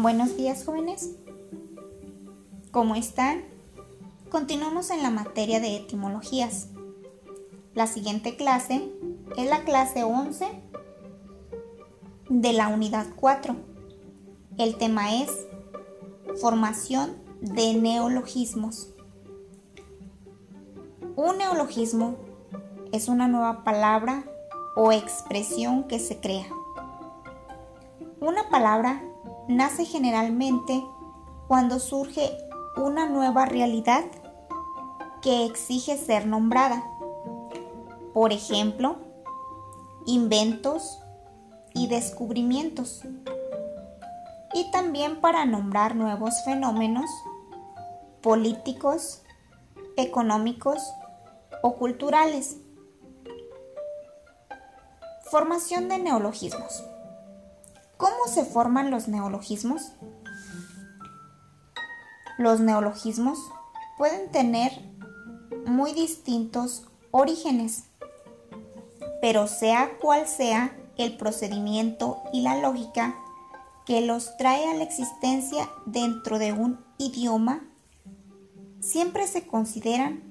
Buenos días jóvenes. ¿Cómo están? Continuamos en la materia de etimologías. La siguiente clase es la clase 11 de la unidad 4. El tema es formación de neologismos. Un neologismo es una nueva palabra o expresión que se crea. Una palabra nace generalmente cuando surge una nueva realidad que exige ser nombrada. Por ejemplo, inventos y descubrimientos. Y también para nombrar nuevos fenómenos políticos, económicos o culturales. Formación de neologismos. ¿Cómo se forman los neologismos? Los neologismos pueden tener muy distintos orígenes, pero sea cual sea el procedimiento y la lógica que los trae a la existencia dentro de un idioma, siempre se consideran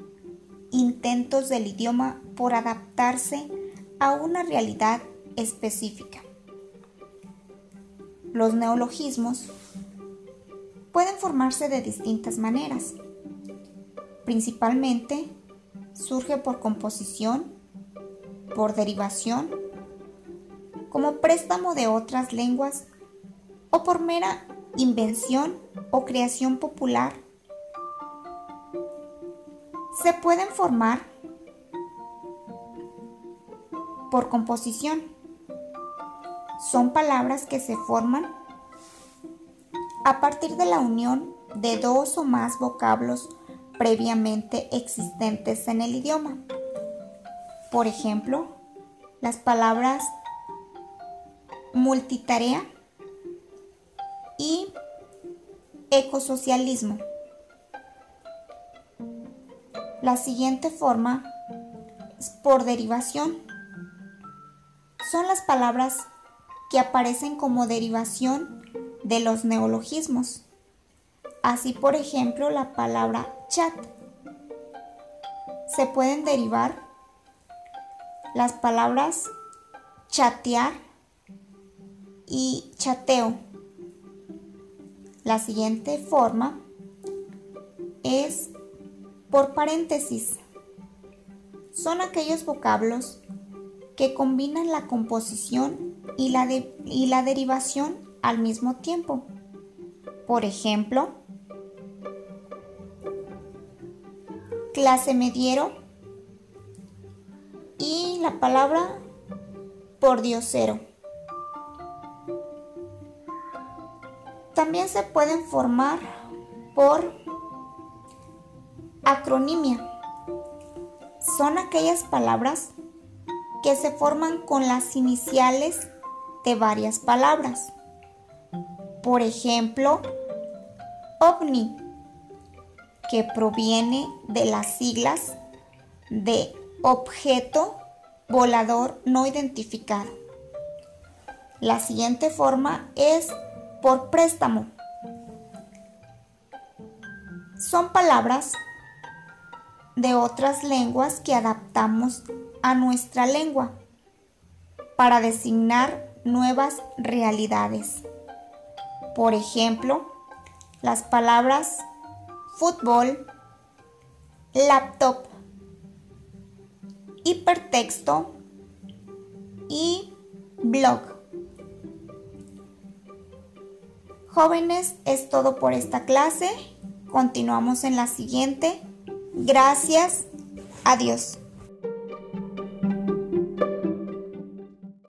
intentos del idioma por adaptarse a una realidad específica. Los neologismos pueden formarse de distintas maneras. Principalmente surge por composición, por derivación, como préstamo de otras lenguas o por mera invención o creación popular. Se pueden formar por composición son palabras que se forman a partir de la unión de dos o más vocablos previamente existentes en el idioma. Por ejemplo, las palabras multitarea y ecosocialismo. La siguiente forma por derivación. Son las palabras que aparecen como derivación de los neologismos. Así, por ejemplo, la palabra chat. Se pueden derivar las palabras chatear y chateo. La siguiente forma es por paréntesis. Son aquellos vocablos que combinan la composición y la, y la derivación al mismo tiempo. Por ejemplo, clase mediero y la palabra por diosero. También se pueden formar por acronimia. Son aquellas palabras que se forman con las iniciales de varias palabras. Por ejemplo, ovni, que proviene de las siglas de objeto volador no identificado. La siguiente forma es por préstamo. Son palabras de otras lenguas que adaptamos a nuestra lengua para designar nuevas realidades. Por ejemplo, las palabras fútbol, laptop, hipertexto y blog. Jóvenes, es todo por esta clase. Continuamos en la siguiente. Gracias. Adiós.